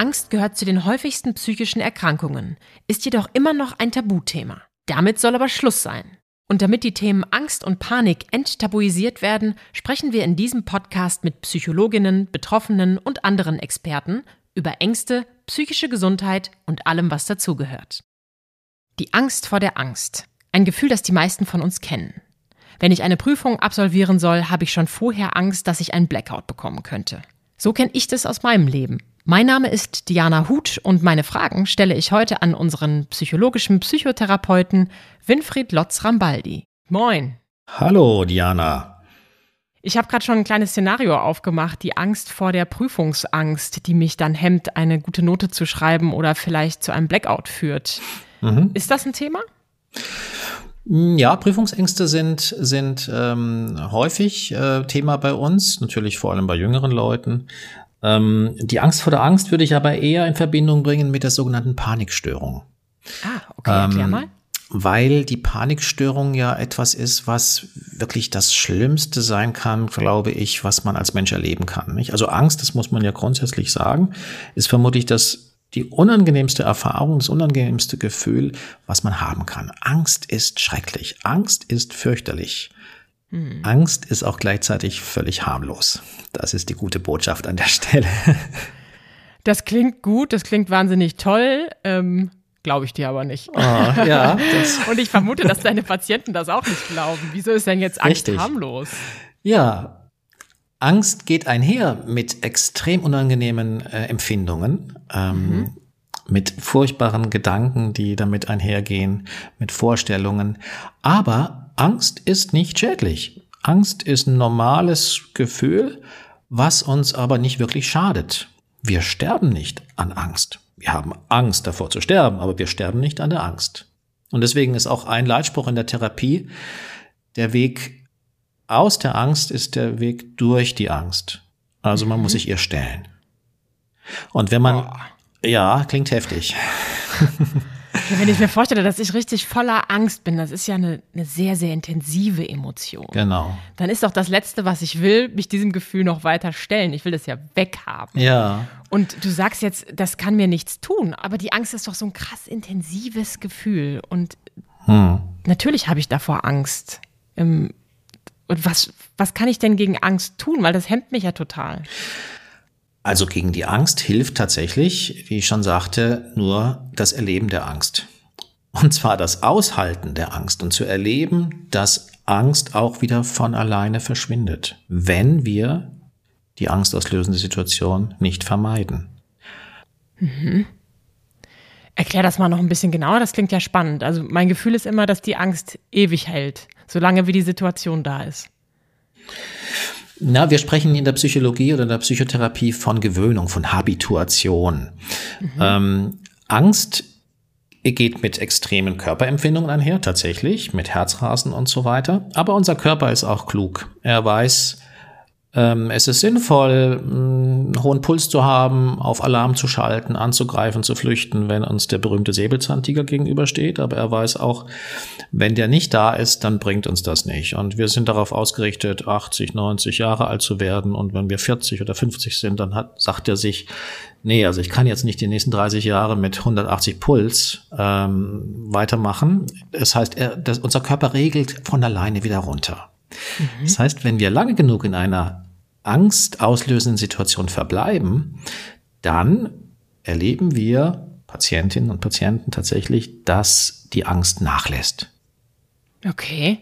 Angst gehört zu den häufigsten psychischen Erkrankungen, ist jedoch immer noch ein Tabuthema. Damit soll aber Schluss sein. Und damit die Themen Angst und Panik enttabuisiert werden, sprechen wir in diesem Podcast mit Psychologinnen, Betroffenen und anderen Experten über Ängste, psychische Gesundheit und allem, was dazugehört. Die Angst vor der Angst. Ein Gefühl, das die meisten von uns kennen. Wenn ich eine Prüfung absolvieren soll, habe ich schon vorher Angst, dass ich einen Blackout bekommen könnte. So kenne ich das aus meinem Leben. Mein Name ist Diana Huth und meine Fragen stelle ich heute an unseren psychologischen Psychotherapeuten Winfried Lotz-Rambaldi. Moin. Hallo, Diana. Ich habe gerade schon ein kleines Szenario aufgemacht, die Angst vor der Prüfungsangst, die mich dann hemmt, eine gute Note zu schreiben oder vielleicht zu einem Blackout führt. Mhm. Ist das ein Thema? Ja, Prüfungsängste sind, sind ähm, häufig äh, Thema bei uns, natürlich vor allem bei jüngeren Leuten. Ähm, die Angst vor der Angst würde ich aber eher in Verbindung bringen mit der sogenannten Panikstörung. Ah, okay, erklär ähm, mal. Weil die Panikstörung ja etwas ist, was wirklich das Schlimmste sein kann, glaube ich, was man als Mensch erleben kann. Nicht? Also Angst, das muss man ja grundsätzlich sagen, ist vermutlich das die unangenehmste Erfahrung, das unangenehmste Gefühl, was man haben kann. Angst ist schrecklich. Angst ist fürchterlich. Hm. Angst ist auch gleichzeitig völlig harmlos. Das ist die gute Botschaft an der Stelle. Das klingt gut, das klingt wahnsinnig toll. Ähm, Glaube ich dir aber nicht. Oh, ja, Und ich vermute, dass deine Patienten das auch nicht glauben. Wieso ist denn jetzt Angst Richtig. harmlos? Ja, Angst geht einher mit extrem unangenehmen äh, Empfindungen, ähm, mhm. mit furchtbaren Gedanken, die damit einhergehen, mit Vorstellungen. Aber Angst ist nicht schädlich. Angst ist ein normales Gefühl, was uns aber nicht wirklich schadet. Wir sterben nicht an Angst. Wir haben Angst davor zu sterben, aber wir sterben nicht an der Angst. Und deswegen ist auch ein Leitspruch in der Therapie, der Weg aus der Angst ist der Weg durch die Angst. Also man mhm. muss sich ihr stellen. Und wenn man, oh. ja, klingt heftig. Wenn ich mir vorstelle, dass ich richtig voller Angst bin, das ist ja eine, eine, sehr, sehr intensive Emotion. Genau. Dann ist doch das Letzte, was ich will, mich diesem Gefühl noch weiter stellen. Ich will das ja weghaben. Ja. Und du sagst jetzt, das kann mir nichts tun, aber die Angst ist doch so ein krass intensives Gefühl. Und hm. natürlich habe ich davor Angst. Im, und was, was kann ich denn gegen Angst tun? Weil das hemmt mich ja total. Also gegen die Angst hilft tatsächlich, wie ich schon sagte, nur das Erleben der Angst. Und zwar das Aushalten der Angst und zu erleben, dass Angst auch wieder von alleine verschwindet, wenn wir die angstauslösende Situation nicht vermeiden. Mhm. Erklär das mal noch ein bisschen genauer, das klingt ja spannend. Also mein Gefühl ist immer, dass die Angst ewig hält solange wie die Situation da ist? Na, wir sprechen in der Psychologie oder in der Psychotherapie von Gewöhnung, von Habituation. Mhm. Ähm, Angst geht mit extremen Körperempfindungen einher, tatsächlich, mit Herzrasen und so weiter. Aber unser Körper ist auch klug. Er weiß, ähm, es ist sinnvoll, einen hohen Puls zu haben, auf Alarm zu schalten, anzugreifen, zu flüchten, wenn uns der berühmte Säbelzahntiger gegenübersteht. Aber er weiß auch, wenn der nicht da ist, dann bringt uns das nicht. Und wir sind darauf ausgerichtet, 80, 90 Jahre alt zu werden. Und wenn wir 40 oder 50 sind, dann hat, sagt er sich, nee, also ich kann jetzt nicht die nächsten 30 Jahre mit 180 Puls ähm, weitermachen. Das heißt, er, das, unser Körper regelt von alleine wieder runter. Mhm. Das heißt, wenn wir lange genug in einer angstauslösenden Situation verbleiben, dann erleben wir Patientinnen und Patienten tatsächlich, dass die Angst nachlässt. Okay.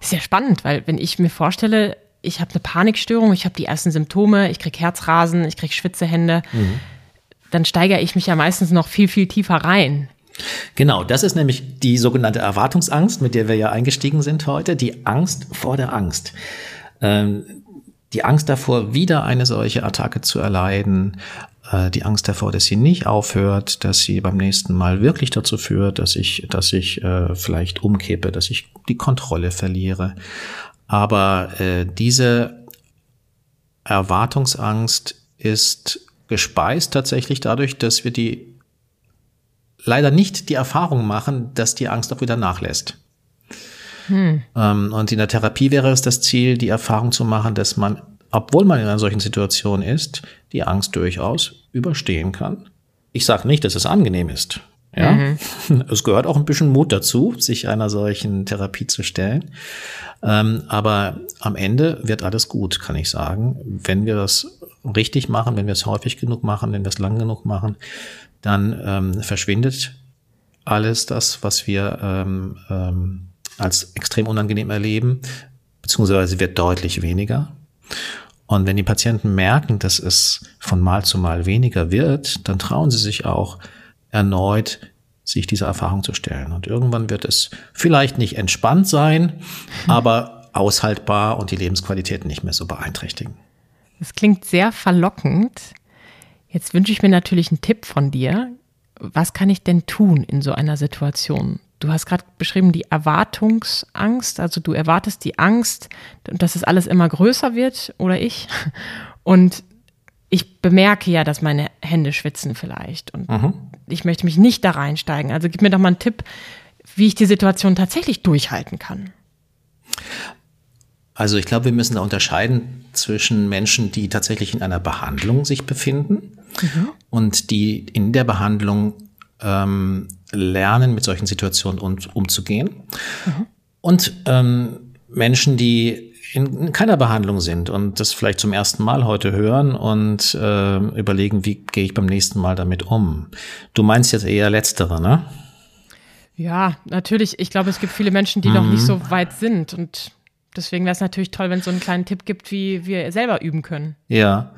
Sehr spannend, weil wenn ich mir vorstelle, ich habe eine Panikstörung, ich habe die ersten Symptome, ich kriege Herzrasen, ich kriege Schwitzehände, mhm. dann steigere ich mich ja meistens noch viel, viel tiefer rein Genau, das ist nämlich die sogenannte Erwartungsangst, mit der wir ja eingestiegen sind heute, die Angst vor der Angst. Ähm, die Angst davor, wieder eine solche Attacke zu erleiden, äh, die Angst davor, dass sie nicht aufhört, dass sie beim nächsten Mal wirklich dazu führt, dass ich, dass ich äh, vielleicht umkippe, dass ich die Kontrolle verliere. Aber äh, diese Erwartungsangst ist gespeist tatsächlich dadurch, dass wir die leider nicht die Erfahrung machen, dass die Angst auch wieder nachlässt. Hm. Ähm, und in der Therapie wäre es das Ziel, die Erfahrung zu machen, dass man, obwohl man in einer solchen Situation ist, die Angst durchaus überstehen kann. Ich sage nicht, dass es angenehm ist. Ja, mhm. es gehört auch ein bisschen Mut dazu, sich einer solchen Therapie zu stellen. Ähm, aber am Ende wird alles gut, kann ich sagen. Wenn wir das richtig machen, wenn wir es häufig genug machen, wenn wir es lang genug machen, dann ähm, verschwindet alles das, was wir ähm, ähm, als extrem unangenehm erleben, beziehungsweise wird deutlich weniger. Und wenn die Patienten merken, dass es von Mal zu Mal weniger wird, dann trauen sie sich auch erneut, sich dieser Erfahrung zu stellen. Und irgendwann wird es vielleicht nicht entspannt sein, aber aushaltbar und die Lebensqualität nicht mehr so beeinträchtigen. Das klingt sehr verlockend. Jetzt wünsche ich mir natürlich einen Tipp von dir. Was kann ich denn tun in so einer Situation? Du hast gerade beschrieben die Erwartungsangst, also du erwartest die Angst, dass es alles immer größer wird oder ich. Und ich bemerke ja, dass meine Hände schwitzen vielleicht und mhm. ich möchte mich nicht da reinsteigen. Also gib mir doch mal einen Tipp, wie ich die Situation tatsächlich durchhalten kann. Also ich glaube, wir müssen da unterscheiden zwischen Menschen, die tatsächlich in einer Behandlung sich befinden mhm. und die in der Behandlung ähm, lernen, mit solchen Situationen um, umzugehen. Mhm. Und ähm, Menschen, die in, keiner Behandlung sind und das vielleicht zum ersten Mal heute hören und äh, überlegen, wie gehe ich beim nächsten Mal damit um. Du meinst jetzt eher letztere, ne? Ja, natürlich. Ich glaube, es gibt viele Menschen, die mhm. noch nicht so weit sind und Deswegen wäre es natürlich toll, wenn es so einen kleinen Tipp gibt, wie wir selber üben können. Ja.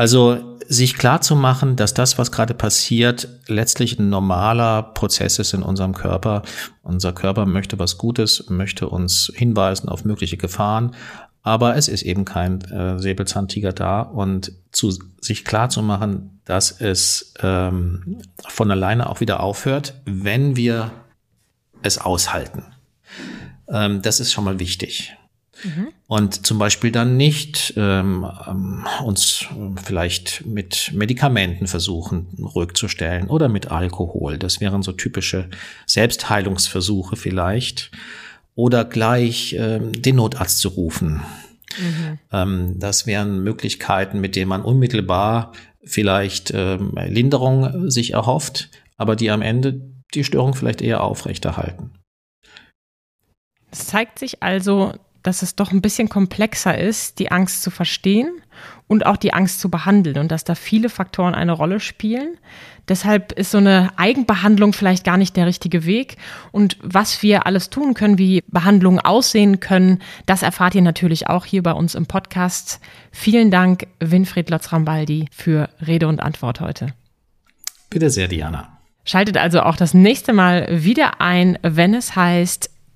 Also sich klar zu machen, dass das, was gerade passiert, letztlich ein normaler Prozess ist in unserem Körper. Unser Körper möchte was Gutes, möchte uns hinweisen auf mögliche Gefahren, aber es ist eben kein äh, Säbelzahntiger da und zu sich klar zu machen, dass es ähm, von alleine auch wieder aufhört, wenn wir es aushalten. Ähm, das ist schon mal wichtig. Mhm. Und zum Beispiel dann nicht ähm, ähm uns vielleicht mit Medikamenten versuchen ruhig zu stellen oder mit Alkohol. Das wären so typische Selbstheilungsversuche vielleicht. Oder gleich ähm, den Notarzt zu rufen. Mhm. Ähm, das wären Möglichkeiten, mit denen man unmittelbar vielleicht ähm, Linderung sich erhofft, aber die am Ende die Störung vielleicht eher aufrechterhalten. Es zeigt sich also, dass es doch ein bisschen komplexer ist, die Angst zu verstehen und auch die Angst zu behandeln und dass da viele Faktoren eine Rolle spielen. Deshalb ist so eine Eigenbehandlung vielleicht gar nicht der richtige Weg. Und was wir alles tun können, wie Behandlungen aussehen können, das erfahrt ihr natürlich auch hier bei uns im Podcast. Vielen Dank, Winfried Lotz-Rambaldi, für Rede und Antwort heute. Bitte sehr, Diana. Schaltet also auch das nächste Mal wieder ein, wenn es heißt